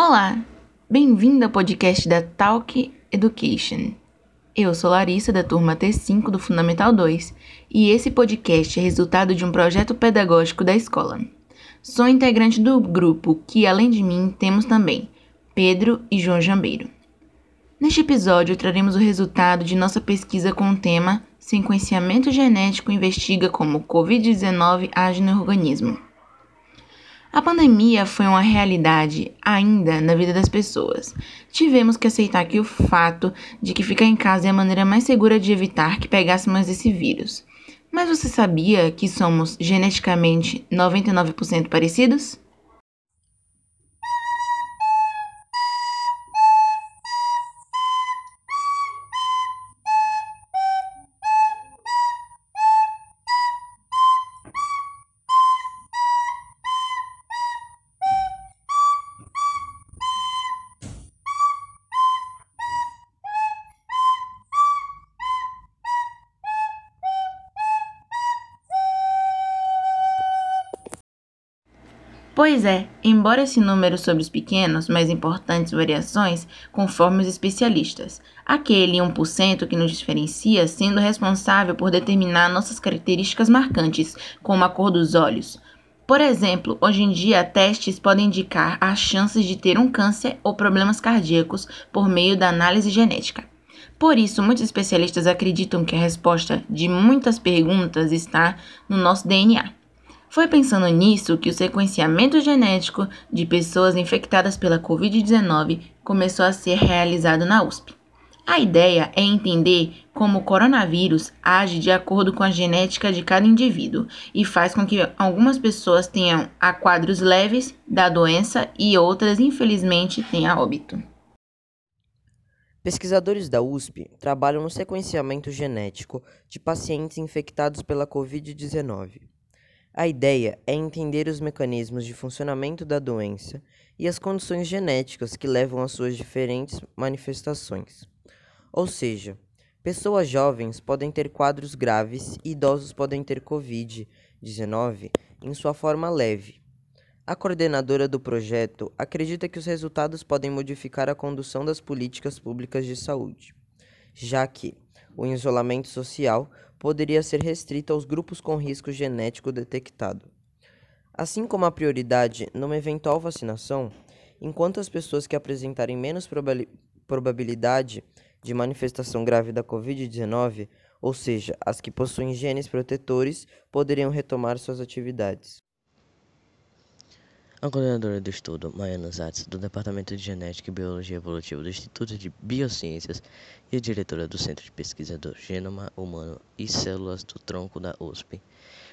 Olá, bem-vindo ao podcast da Talk Education. Eu sou Larissa, da turma T5 do Fundamental 2, e esse podcast é resultado de um projeto pedagógico da escola. Sou integrante do grupo que, além de mim, temos também Pedro e João Jambeiro. Neste episódio, traremos o resultado de nossa pesquisa com o tema Sequenciamento genético investiga como Covid-19 age no organismo. A pandemia foi uma realidade ainda na vida das pessoas. Tivemos que aceitar que o fato de que ficar em casa é a maneira mais segura de evitar que pegássemos esse vírus. Mas você sabia que somos geneticamente 99% parecidos? Pois é, embora esse número sobre os pequenos, mas importantes variações, conforme os especialistas, aquele 1% que nos diferencia sendo responsável por determinar nossas características marcantes, como a cor dos olhos. Por exemplo, hoje em dia, testes podem indicar as chances de ter um câncer ou problemas cardíacos por meio da análise genética. Por isso, muitos especialistas acreditam que a resposta de muitas perguntas está no nosso DNA. Foi pensando nisso que o sequenciamento genético de pessoas infectadas pela Covid-19 começou a ser realizado na USP. A ideia é entender como o coronavírus age de acordo com a genética de cada indivíduo e faz com que algumas pessoas tenham a quadros leves da doença e outras, infelizmente, tenham óbito. Pesquisadores da USP trabalham no sequenciamento genético de pacientes infectados pela Covid-19. A ideia é entender os mecanismos de funcionamento da doença e as condições genéticas que levam às suas diferentes manifestações. Ou seja, pessoas jovens podem ter quadros graves e idosos podem ter Covid-19 em sua forma leve. A coordenadora do projeto acredita que os resultados podem modificar a condução das políticas públicas de saúde, já que o isolamento social poderia ser restrito aos grupos com risco genético detectado. Assim como a prioridade numa eventual vacinação, enquanto as pessoas que apresentarem menos probabilidade de manifestação grave da Covid-19, ou seja, as que possuem genes protetores, poderiam retomar suas atividades. A coordenadora do estudo, Maiana Zatz, do Departamento de Genética e Biologia Evolutiva do Instituto de Biociências e a diretora do Centro de Pesquisa do Gênoma Humano e Células do Tronco da USP,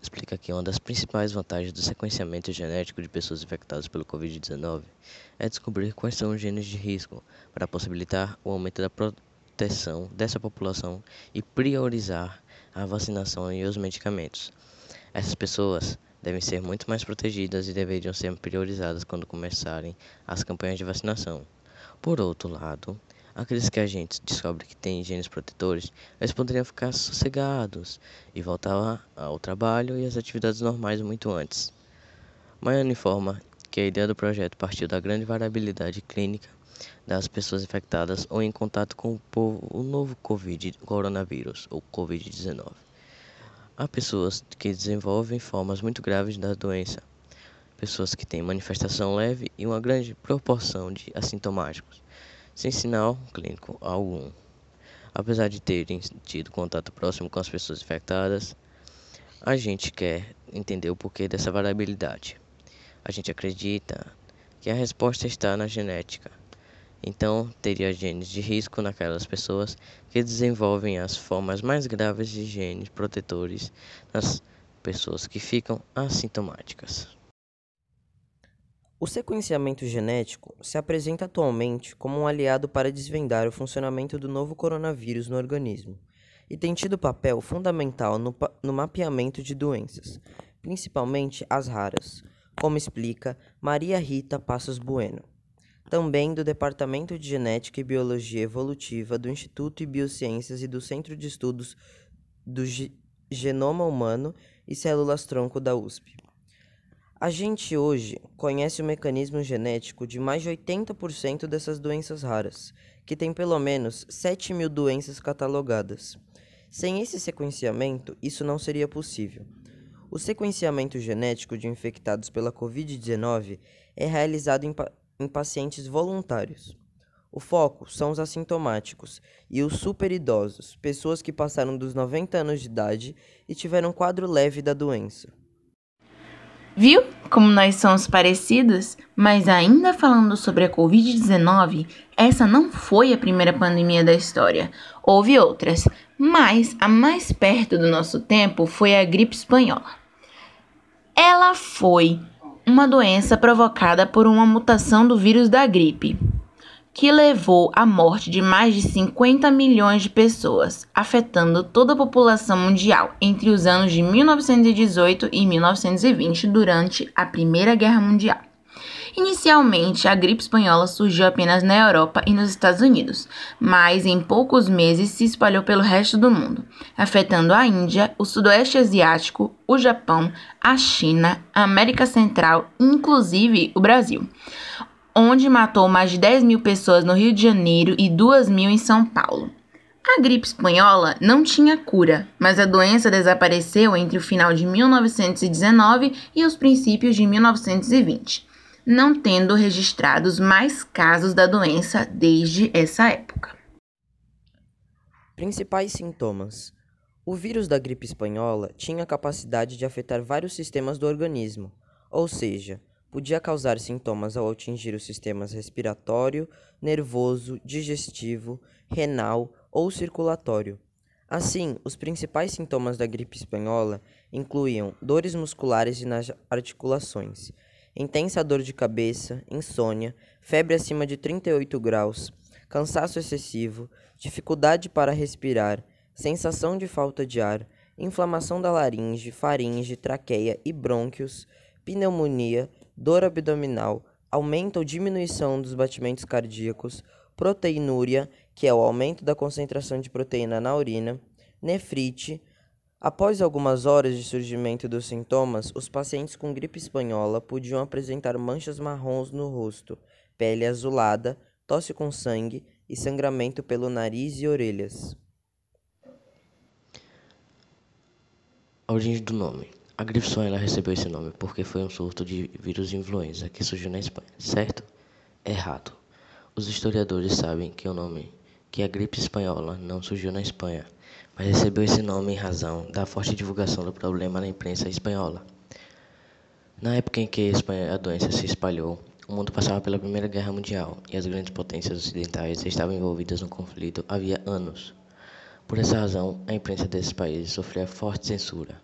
explica que uma das principais vantagens do sequenciamento genético de pessoas infectadas pelo Covid-19 é descobrir quais são os genes de risco para possibilitar o aumento da proteção dessa população e priorizar a vacinação e os medicamentos. Essas pessoas devem ser muito mais protegidas e deveriam ser priorizadas quando começarem as campanhas de vacinação. Por outro lado, aqueles que a gente descobre que têm genes protetores, eles poderiam ficar sossegados e voltar ao trabalho e às atividades normais muito antes. Maiana informa que a ideia do projeto partiu da grande variabilidade clínica das pessoas infectadas ou em contato com o novo COVID, coronavírus ou Covid-19. Há pessoas que desenvolvem formas muito graves da doença, pessoas que têm manifestação leve e uma grande proporção de assintomáticos, sem sinal clínico algum. Apesar de terem tido contato próximo com as pessoas infectadas, a gente quer entender o porquê dessa variabilidade. A gente acredita que a resposta está na genética. Então, teria genes de risco naquelas pessoas que desenvolvem as formas mais graves de genes protetores nas pessoas que ficam assintomáticas. O sequenciamento genético se apresenta atualmente como um aliado para desvendar o funcionamento do novo coronavírus no organismo e tem tido papel fundamental no, no mapeamento de doenças, principalmente as raras, como explica Maria Rita Passos Bueno também do Departamento de Genética e Biologia Evolutiva do Instituto de Biociências e do Centro de Estudos do Genoma Humano e Células-Tronco da USP. A gente hoje conhece o mecanismo genético de mais de 80% dessas doenças raras, que tem pelo menos 7 mil doenças catalogadas. Sem esse sequenciamento, isso não seria possível. O sequenciamento genético de infectados pela Covid-19 é realizado em, em pacientes voluntários. O foco são os assintomáticos e os superidosos, pessoas que passaram dos 90 anos de idade e tiveram quadro leve da doença. Viu como nós somos parecidos? Mas ainda falando sobre a Covid-19, essa não foi a primeira pandemia da história. Houve outras, mas a mais perto do nosso tempo foi a gripe espanhola. Ela foi uma doença provocada por uma mutação do vírus da gripe que levou à morte de mais de 50 milhões de pessoas, afetando toda a população mundial entre os anos de 1918 e 1920 durante a Primeira Guerra Mundial. Inicialmente, a gripe espanhola surgiu apenas na Europa e nos Estados Unidos, mas em poucos meses se espalhou pelo resto do mundo, afetando a Índia, o Sudoeste Asiático, o Japão, a China, a América Central inclusive o Brasil onde matou mais de 10 mil pessoas no Rio de Janeiro e 2 mil em São Paulo. A gripe espanhola não tinha cura, mas a doença desapareceu entre o final de 1919 e os princípios de 1920, não tendo registrados mais casos da doença desde essa época. Principais sintomas: O vírus da gripe espanhola tinha a capacidade de afetar vários sistemas do organismo, ou seja, podia causar sintomas ao atingir os sistemas respiratório, nervoso, digestivo, renal ou circulatório. Assim, os principais sintomas da gripe espanhola incluíam dores musculares e nas articulações, intensa dor de cabeça, insônia, febre acima de 38 graus, cansaço excessivo, dificuldade para respirar, sensação de falta de ar, inflamação da laringe, faringe, traqueia e brônquios, pneumonia, dor abdominal, aumento ou diminuição dos batimentos cardíacos, proteinúria, que é o aumento da concentração de proteína na urina, nefrite. Após algumas horas de surgimento dos sintomas, os pacientes com gripe espanhola podiam apresentar manchas marrons no rosto, pele azulada, tosse com sangue e sangramento pelo nariz e orelhas. A origem do nome. A gripe espanhola recebeu esse nome porque foi um surto de vírus influenza que surgiu na Espanha, certo? Errado. Os historiadores sabem que o nome que a gripe espanhola não surgiu na Espanha, mas recebeu esse nome em razão da forte divulgação do problema na imprensa espanhola. Na época em que a doença se espalhou, o mundo passava pela Primeira Guerra Mundial e as grandes potências ocidentais estavam envolvidas no conflito havia anos. Por essa razão, a imprensa desses países sofria forte censura.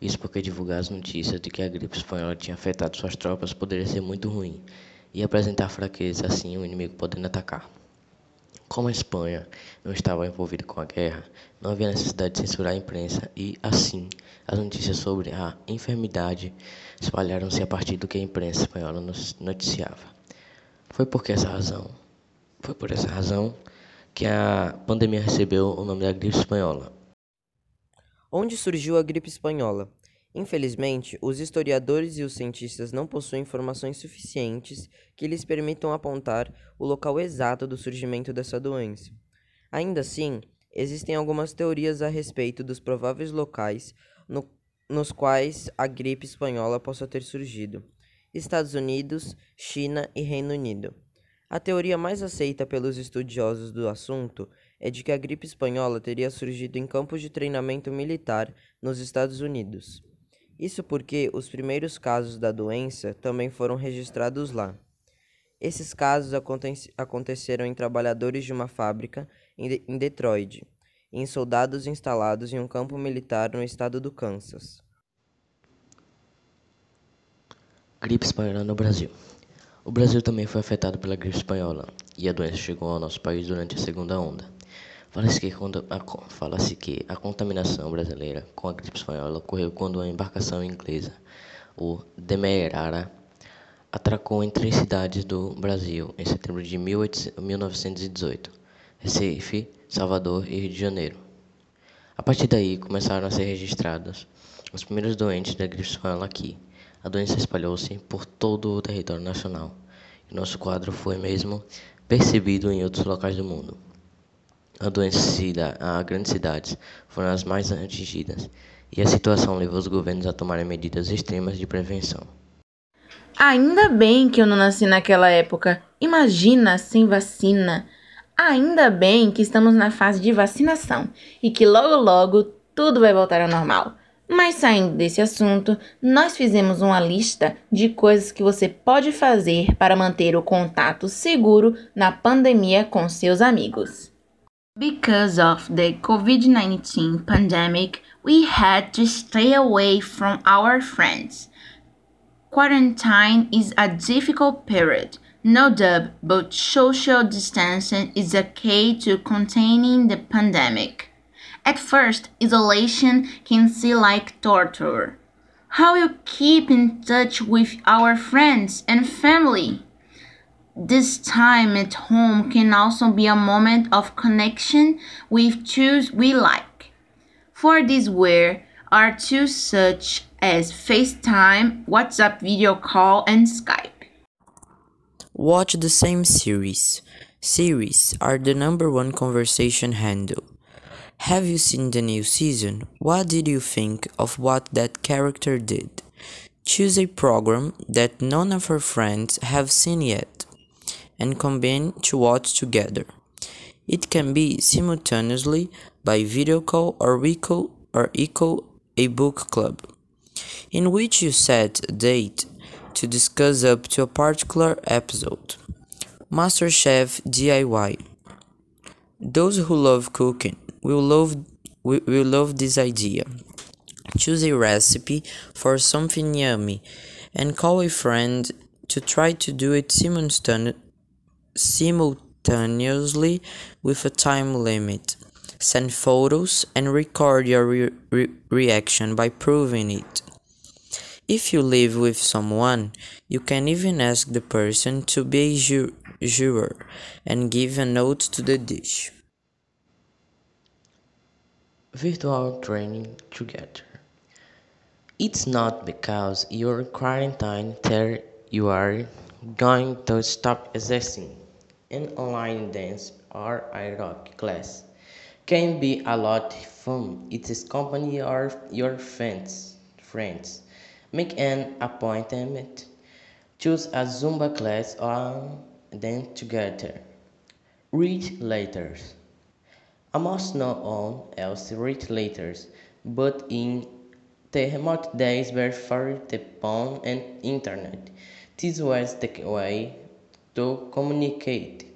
Isso porque divulgar as notícias de que a gripe espanhola tinha afetado suas tropas poderia ser muito ruim e apresentar fraqueza, assim o inimigo podendo atacar. Como a Espanha não estava envolvida com a guerra, não havia necessidade de censurar a imprensa e, assim, as notícias sobre a enfermidade espalharam-se a partir do que a imprensa espanhola noticiava. Foi por essa razão, foi por essa razão que a pandemia recebeu o nome da gripe espanhola, Onde surgiu a gripe espanhola? Infelizmente, os historiadores e os cientistas não possuem informações suficientes que lhes permitam apontar o local exato do surgimento dessa doença. Ainda assim, existem algumas teorias a respeito dos prováveis locais no, nos quais a gripe espanhola possa ter surgido: Estados Unidos, China e Reino Unido. A teoria mais aceita pelos estudiosos do assunto é de que a gripe espanhola teria surgido em campos de treinamento militar nos Estados Unidos. Isso porque os primeiros casos da doença também foram registrados lá. Esses casos aconte aconteceram em trabalhadores de uma fábrica em Detroit, e em soldados instalados em um campo militar no estado do Kansas. Gripe espanhola no Brasil. O Brasil também foi afetado pela gripe espanhola e a doença chegou ao nosso país durante a segunda onda. Fala-se que, fala que a contaminação brasileira com a gripe espanhola ocorreu quando a embarcação inglesa, o Demerara, atracou em três cidades do Brasil em setembro de 1918: Recife, Salvador e Rio de Janeiro. A partir daí começaram a ser registrados os primeiros doentes da gripe espanhola aqui. a doença espalhou-se por todo o território nacional e nosso quadro foi mesmo percebido em outros locais do mundo. A doença a grandes cidades foram as mais atingidas e a situação levou os governos a tomarem medidas extremas de prevenção. Ainda bem que eu não nasci naquela época. Imagina sem vacina. Ainda bem que estamos na fase de vacinação e que logo logo tudo vai voltar ao normal. Mas saindo desse assunto, nós fizemos uma lista de coisas que você pode fazer para manter o contato seguro na pandemia com seus amigos. Because of the COVID 19 pandemic, we had to stay away from our friends. Quarantine is a difficult period, no doubt, but social distancing is a key to containing the pandemic. At first, isolation can seem like torture. How you keep in touch with our friends and family? This time at home can also be a moment of connection with tools we like. For this wear are tools such as FaceTime, WhatsApp video call, and Skype. Watch the same series. Series are the number one conversation handle. Have you seen the new season? What did you think of what that character did? Choose a program that none of our friends have seen yet and combine to watch together. It can be simultaneously by video call or call or equal a book club, in which you set a date to discuss up to a particular episode. MasterChef DIY. Those who love cooking will love will love this idea. Choose a recipe for something yummy and call a friend to try to do it simultaneously simultaneously with a time limit. Send photos and record your re re reaction by proving it. If you live with someone, you can even ask the person to be a ju juror and give a note to the dish. Virtual training together. It's not because you're quarantined that you are going to stop existing online dance or aerobic class can be a lot of fun. It is company or your friends. Friends, make an appointment. Choose a Zumba class or then together. Read letters. I must not on else read letters, but in the remote days before the phone and internet, this was the way to communicate.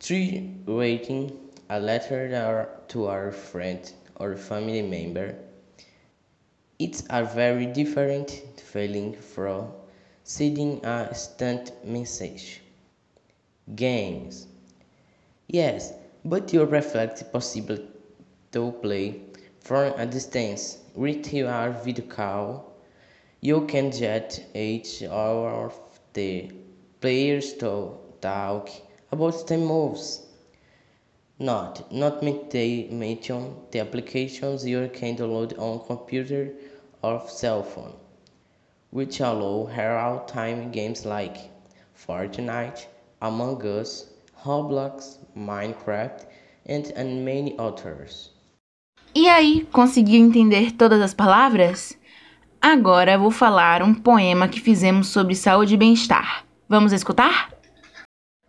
Three, writing a letter to our friend or family member. It's a very different feeling from sending a instant message. Games. Yes, but you reflect possible to play from a distance with your video call. You can chat each hour of the players talk about the moves. Not, not mention the applications you can download on computer or cell phone, which allow real-time games like Fortnite, Among Us, Roblox, Minecraft, and, and many others. E aí, conseguiu entender todas as palavras? Agora vou falar um poema que fizemos sobre saúde e bem-estar. Vamos escutar?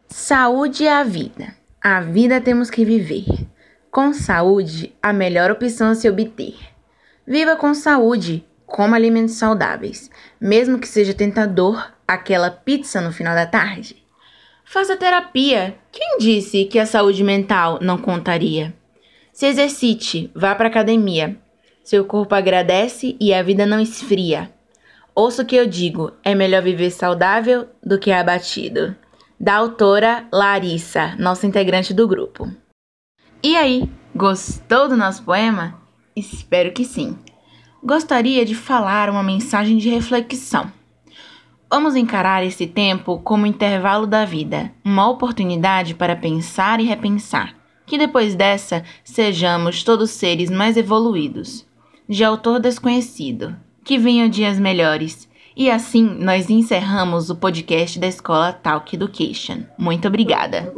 Saúde é a vida. A vida temos que viver. Com saúde, a melhor opção a se obter. Viva com saúde, coma alimentos saudáveis, mesmo que seja tentador aquela pizza no final da tarde. Faça terapia. Quem disse que a saúde mental não contaria? Se exercite, vá para academia. Seu corpo agradece e a vida não esfria. Ouça o que eu digo: é melhor viver saudável do que abatido. Da autora Larissa, nossa integrante do grupo. E aí, gostou do nosso poema? Espero que sim. Gostaria de falar uma mensagem de reflexão. Vamos encarar esse tempo como intervalo da vida, uma oportunidade para pensar e repensar, que depois dessa sejamos todos seres mais evoluídos de autor desconhecido. Que venham dias melhores E assim nós encerramos o podcast da escola Talk Education. Muito obrigada!